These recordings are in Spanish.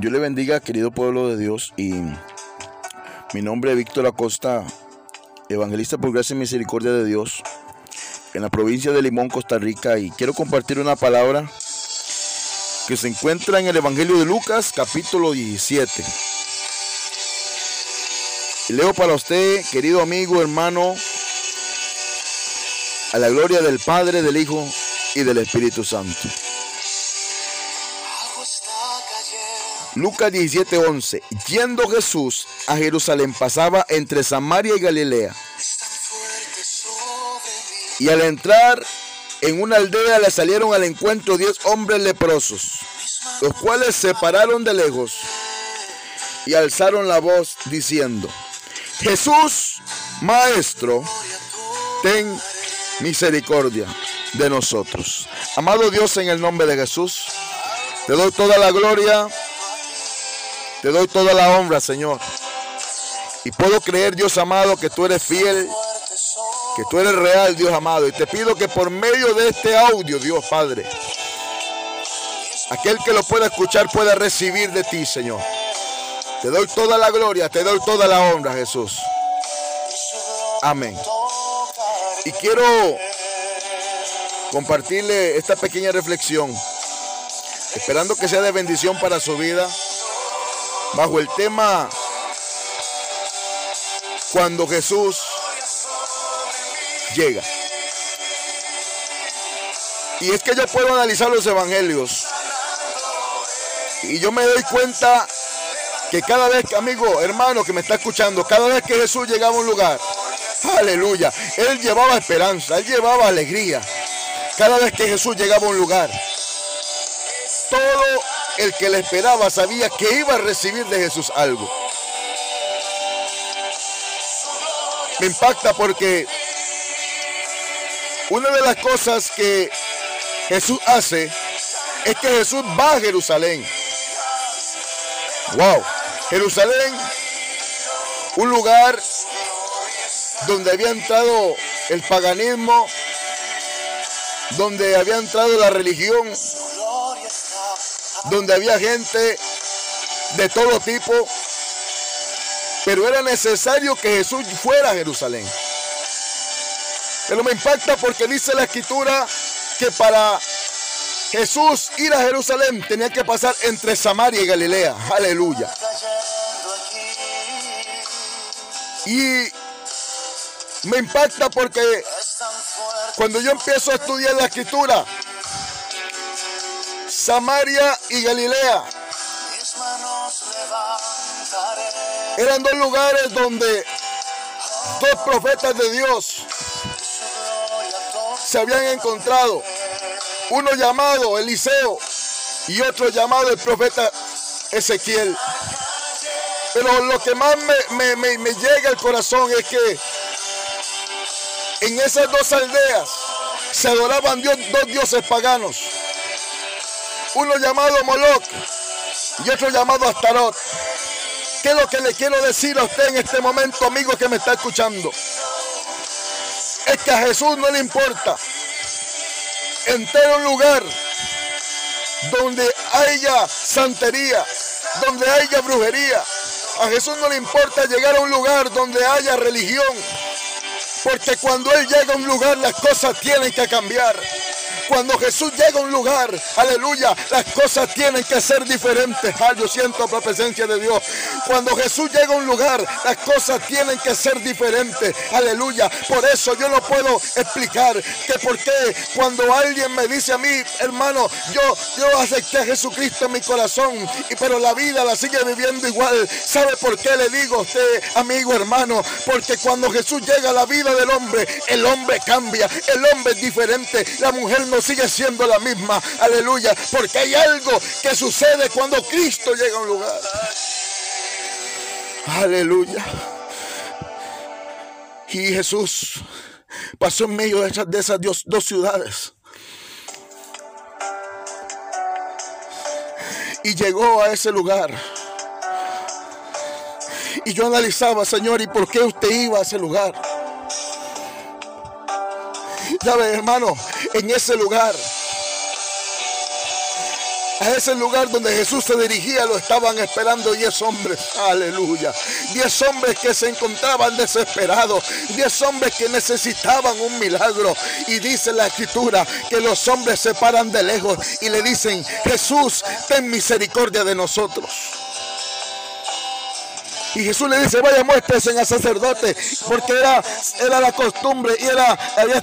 Dios le bendiga, querido pueblo de Dios, y mi nombre es Víctor Acosta, evangelista por gracia y misericordia de Dios, en la provincia de Limón, Costa Rica, y quiero compartir una palabra que se encuentra en el Evangelio de Lucas, capítulo 17. Y leo para usted, querido amigo, hermano, a la gloria del Padre, del Hijo y del Espíritu Santo. Lucas 17:11. Yendo Jesús a Jerusalén pasaba entre Samaria y Galilea. Y al entrar en una aldea le salieron al encuentro diez hombres leprosos, los cuales se pararon de lejos y alzaron la voz diciendo, Jesús, Maestro, ten misericordia de nosotros. Amado Dios, en el nombre de Jesús, te doy toda la gloria te doy toda la honra, Señor. Y puedo creer, Dios amado, que tú eres fiel, que tú eres real, Dios amado. Y te pido que por medio de este audio, Dios Padre, aquel que lo pueda escuchar pueda recibir de ti, Señor. Te doy toda la gloria, te doy toda la honra, Jesús. Amén. Y quiero compartirle esta pequeña reflexión, esperando que sea de bendición para su vida bajo el tema cuando Jesús llega. Y es que yo puedo analizar los evangelios y yo me doy cuenta que cada vez que, amigo, hermano que me está escuchando, cada vez que Jesús llegaba a un lugar, aleluya, Él llevaba esperanza, Él llevaba alegría. Cada vez que Jesús llegaba a un lugar, el que le esperaba sabía que iba a recibir de Jesús algo. Me impacta porque una de las cosas que Jesús hace es que Jesús va a Jerusalén. Wow, Jerusalén, un lugar donde había entrado el paganismo, donde había entrado la religión, donde había gente de todo tipo, pero era necesario que Jesús fuera a Jerusalén. Pero me impacta porque dice la escritura que para Jesús ir a Jerusalén tenía que pasar entre Samaria y Galilea. Aleluya. Y me impacta porque cuando yo empiezo a estudiar la escritura, Samaria y Galilea. Eran dos lugares donde dos profetas de Dios se habían encontrado. Uno llamado Eliseo y otro llamado el profeta Ezequiel. Pero lo que más me, me llega al corazón es que en esas dos aldeas se adoraban Dios, dos dioses paganos uno llamado Moloch y otro llamado Astarot. ¿Qué es lo que le quiero decir a usted en este momento, amigo que me está escuchando? Es que a Jesús no le importa entrar a un lugar donde haya santería, donde haya brujería. A Jesús no le importa llegar a un lugar donde haya religión. Porque cuando Él llega a un lugar las cosas tienen que cambiar. Cuando Jesús llega a un lugar, aleluya, las cosas tienen que ser diferentes. Ah, yo siento la presencia de Dios. Cuando Jesús llega a un lugar, las cosas tienen que ser diferentes. Aleluya. Por eso yo no puedo explicar que por qué cuando alguien me dice a mí, hermano, yo, yo acepté a Jesucristo en mi corazón, y, pero la vida la sigue viviendo igual. ¿Sabe por qué le digo a usted, amigo, hermano? Porque cuando Jesús llega a la vida del hombre, el hombre cambia, el hombre es diferente, la mujer no sigue siendo la misma. Aleluya. Porque hay algo que sucede cuando Cristo llega a un lugar. Aleluya. Y Jesús pasó en medio de esas, dos ciudades. Y llegó a ese lugar. Y yo analizaba, Señor, ¿y por qué usted iba a ese lugar? ¿Sabe, hermano? En ese lugar A ese lugar donde Jesús se dirigía lo estaban esperando diez hombres. Aleluya. Diez hombres que se encontraban desesperados. Diez hombres que necesitaban un milagro. Y dice la escritura que los hombres se paran de lejos y le dicen, Jesús, ten misericordia de nosotros. Y Jesús le dice, vaya muéstrese al sacerdote, porque era, era la costumbre y era,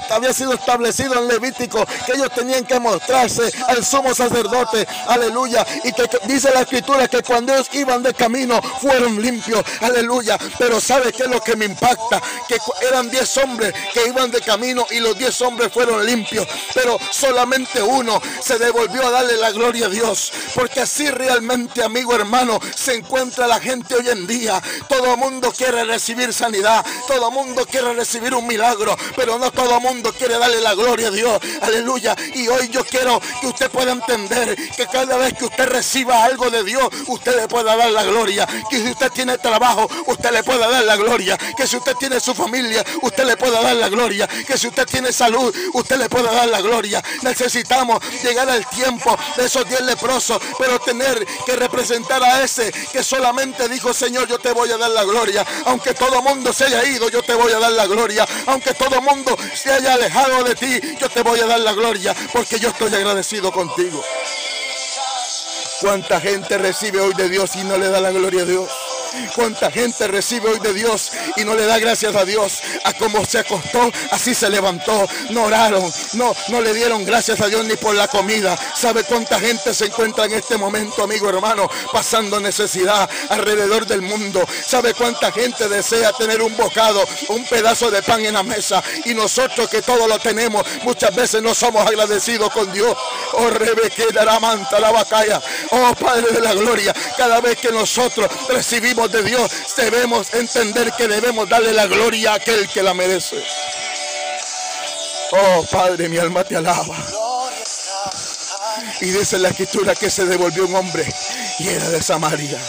había, sido establecido en Levítico que ellos tenían que mostrarse al sumo sacerdote, aleluya. Y que, dice la escritura que cuando ellos iban de camino fueron limpios, aleluya. Pero ¿sabe qué es lo que me impacta? Que eran diez hombres que iban de camino y los diez hombres fueron limpios, pero solamente uno se devolvió a darle la gloria a Dios, porque así realmente, amigo hermano, se encuentra la gente hoy en día todo el mundo quiere recibir sanidad. Todo mundo quiere recibir un milagro. Pero no todo mundo quiere darle la gloria a Dios. Aleluya. Y hoy yo quiero que usted pueda entender que cada vez que usted reciba algo de Dios, usted le pueda dar la gloria. Que si usted tiene trabajo, usted le pueda dar la gloria. Que si usted tiene su familia, usted le pueda dar la gloria. Que si usted tiene salud, usted le pueda dar la gloria. Necesitamos llegar al tiempo de esos diez leprosos, pero tener que representar a ese que solamente dijo, Señor, yo te voy a dar la gloria. Aunque todo mundo se haya ido, yo te voy a dar la gloria. Aunque todo mundo se haya alejado de ti, yo te voy a dar la gloria. Porque yo estoy agradecido contigo. ¿Cuánta gente recibe hoy de Dios y no le da la gloria a Dios? Cuánta gente recibe hoy de Dios y no le da gracias a Dios. A como se acostó, así se levantó. No oraron, no, no le dieron gracias a Dios ni por la comida. ¿Sabe cuánta gente se encuentra en este momento, amigo hermano, pasando necesidad alrededor del mundo? ¿Sabe cuánta gente desea tener un bocado, un pedazo de pan en la mesa? Y nosotros que todo lo tenemos, muchas veces no somos agradecidos con Dios. Oh, Rebeque, la manta, la bacaya. Oh, Padre de la gloria, cada vez que nosotros recibimos de Dios, debemos entender que debemos darle la gloria a aquel que la merece. Oh Padre, mi alma te alaba. Y dice la escritura que se devolvió un hombre y era de Samaria.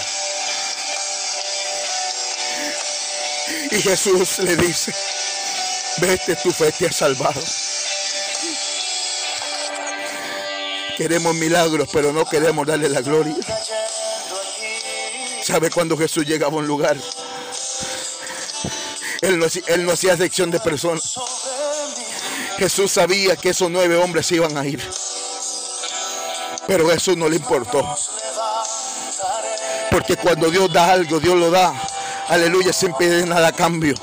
Y Jesús le dice, vete, tu fe te ha salvado. Queremos milagros, pero no queremos darle la gloria. ¿Sabe cuando Jesús llegaba a un lugar? Él no, hacía sección de personas. Jesús sabía que esos nueve hombres iban a ir. Pero Jesús no le importó. Porque cuando Dios da algo, Dios lo da. Aleluya, sin pedir nada a cambio.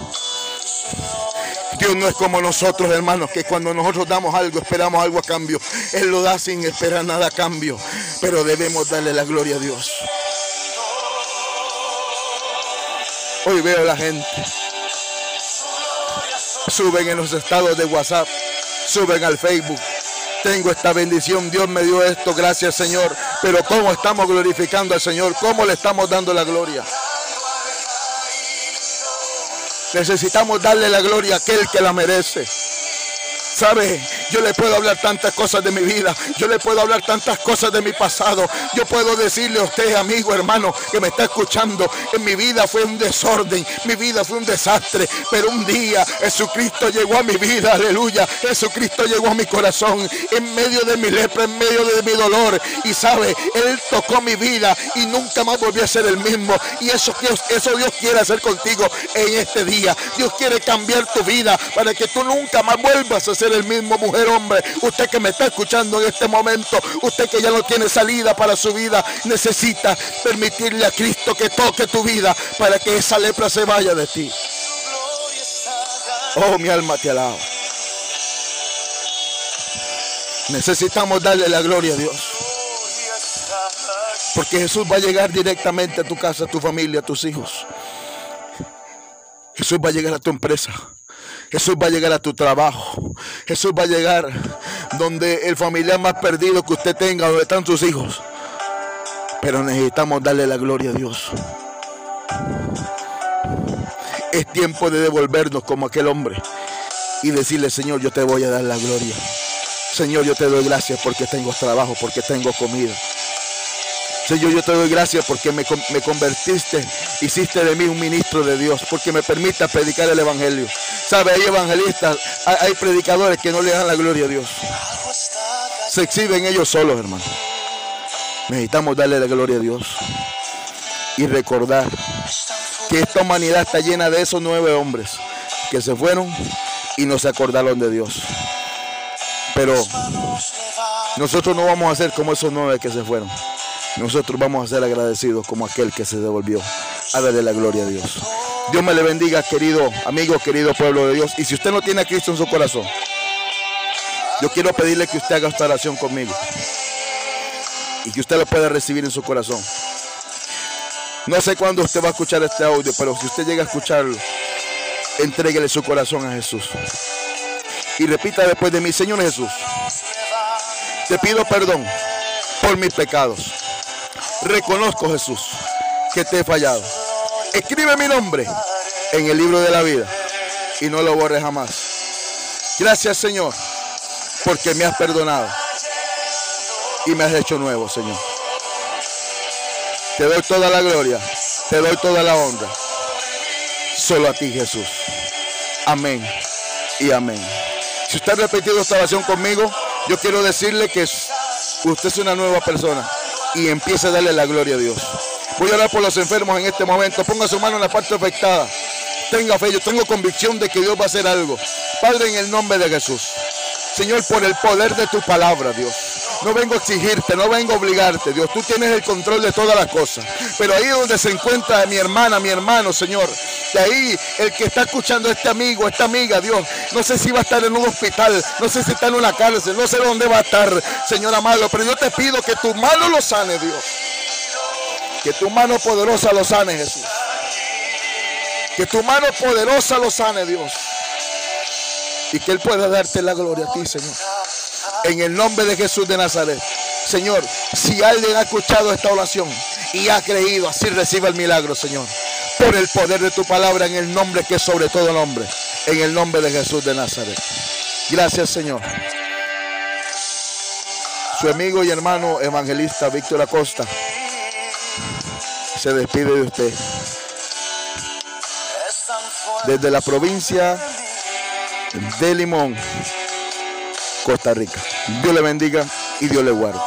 Dios no es como nosotros, hermanos, que cuando nosotros damos algo, esperamos algo a cambio. Él lo da sin esperar nada a cambio. Pero debemos darle la gloria a Dios. Hoy veo a la gente. Suben en los estados de WhatsApp. Suben al Facebook. Tengo esta bendición. Dios me dio esto. Gracias Señor. Pero ¿cómo estamos glorificando al Señor? ¿Cómo le estamos dando la gloria? Necesitamos darle la gloria a aquel que la merece. ¿Sabe? Yo le puedo hablar tantas cosas de mi vida. Yo le puedo hablar tantas cosas de mi pasado. Yo puedo decirle a usted, amigo, hermano, que me está escuchando, que mi vida fue un desorden, mi vida fue un desastre. Pero un día Jesucristo llegó a mi vida, aleluya. Jesucristo llegó a mi corazón en medio de mi lepra, en medio de mi dolor. Y sabe, Él tocó mi vida y nunca más volvió a ser el mismo. Y eso, eso Dios quiere hacer contigo en este día. Dios quiere cambiar tu vida para que tú nunca más vuelvas a ser el mismo mujer, hombre. Usted que me está escuchando en este momento, usted que ya no tiene salida para su vida, necesita permitirle a Cristo que toque tu vida para que esa lepra se vaya de ti. Oh, mi alma te alaba. Necesitamos darle la gloria a Dios. Porque Jesús va a llegar directamente a tu casa, a tu familia, a tus hijos. Jesús va a llegar a tu empresa. Jesús va a llegar a tu trabajo. Jesús va a llegar donde el familiar más perdido que usted tenga, donde están sus hijos. Pero necesitamos darle la gloria a Dios. Es tiempo de devolvernos como aquel hombre y decirle, Señor, yo te voy a dar la gloria. Señor, yo te doy gracias porque tengo trabajo, porque tengo comida. Señor, yo te doy gracias porque me, me, convertiste, hiciste de mí un ministro de Dios, porque me permita predicar el Evangelio. ¿Sabe? Hay evangelistas, hay, predicadores que no le dan la gloria a Dios. Se exhiben ellos solos, hermano. Necesitamos darle la gloria a Dios y recordar que esta humanidad está llena de esos nueve hombres que se fueron y no se acordaron de Dios. Pero nosotros no vamos a ser como esos nueve que se fueron. Nosotros vamos a ser agradecidos como aquel que se devolvió a darle la gloria a Dios. Dios me le bendiga, querido amigo, querido pueblo de Dios. Y si usted no tiene a Cristo en su corazón, yo quiero pedirle que usted haga esta oración conmigo. Y que usted lo pueda recibir en su corazón. No sé cuándo usted va a escuchar este audio, pero si usted llega a escucharlo, entréguele su corazón a Jesús. Y repita después de mí, Señor Jesús, te pido perdón por mis pecados. Reconozco, Jesús, que te he fallado. Escribe mi nombre en el libro de la vida y no lo borres jamás. Gracias, Señor, porque me has perdonado y me has hecho nuevo, Señor. Te doy toda la gloria, te doy toda la honra. Solo a ti, Jesús. Amén y amén. Si usted ha repetido esta oración conmigo, yo quiero decirle que usted es una nueva persona y empiece a darle la gloria a Dios. Voy a orar por los enfermos en este momento. Ponga su mano en la parte afectada. Tenga fe, yo tengo convicción de que Dios va a hacer algo. Padre, en el nombre de Jesús. Señor, por el poder de tu palabra, Dios. No vengo a exigirte, no vengo a obligarte, Dios. Tú tienes el control de todas las cosas. Pero ahí donde se encuentra mi hermana, mi hermano, Señor. De ahí el que está escuchando este amigo, esta amiga, Dios. No sé si va a estar en un hospital, no sé si está en una cárcel, no sé dónde va a estar, Señor amado. Pero yo te pido que tu mano lo sane, Dios. Que tu mano poderosa lo sane, Jesús. Que tu mano poderosa lo sane, Dios. Y que Él pueda darte la gloria a ti, Señor. En el nombre de Jesús de Nazaret. Señor, si alguien ha escuchado esta oración y ha creído, así reciba el milagro, Señor. Por el poder de tu palabra, en el nombre que es sobre todo nombre. En el nombre de Jesús de Nazaret. Gracias, Señor. Su amigo y hermano evangelista Víctor Acosta se despide de usted. Desde la provincia de Limón, Costa Rica. Dios le bendiga y Dios le guarde.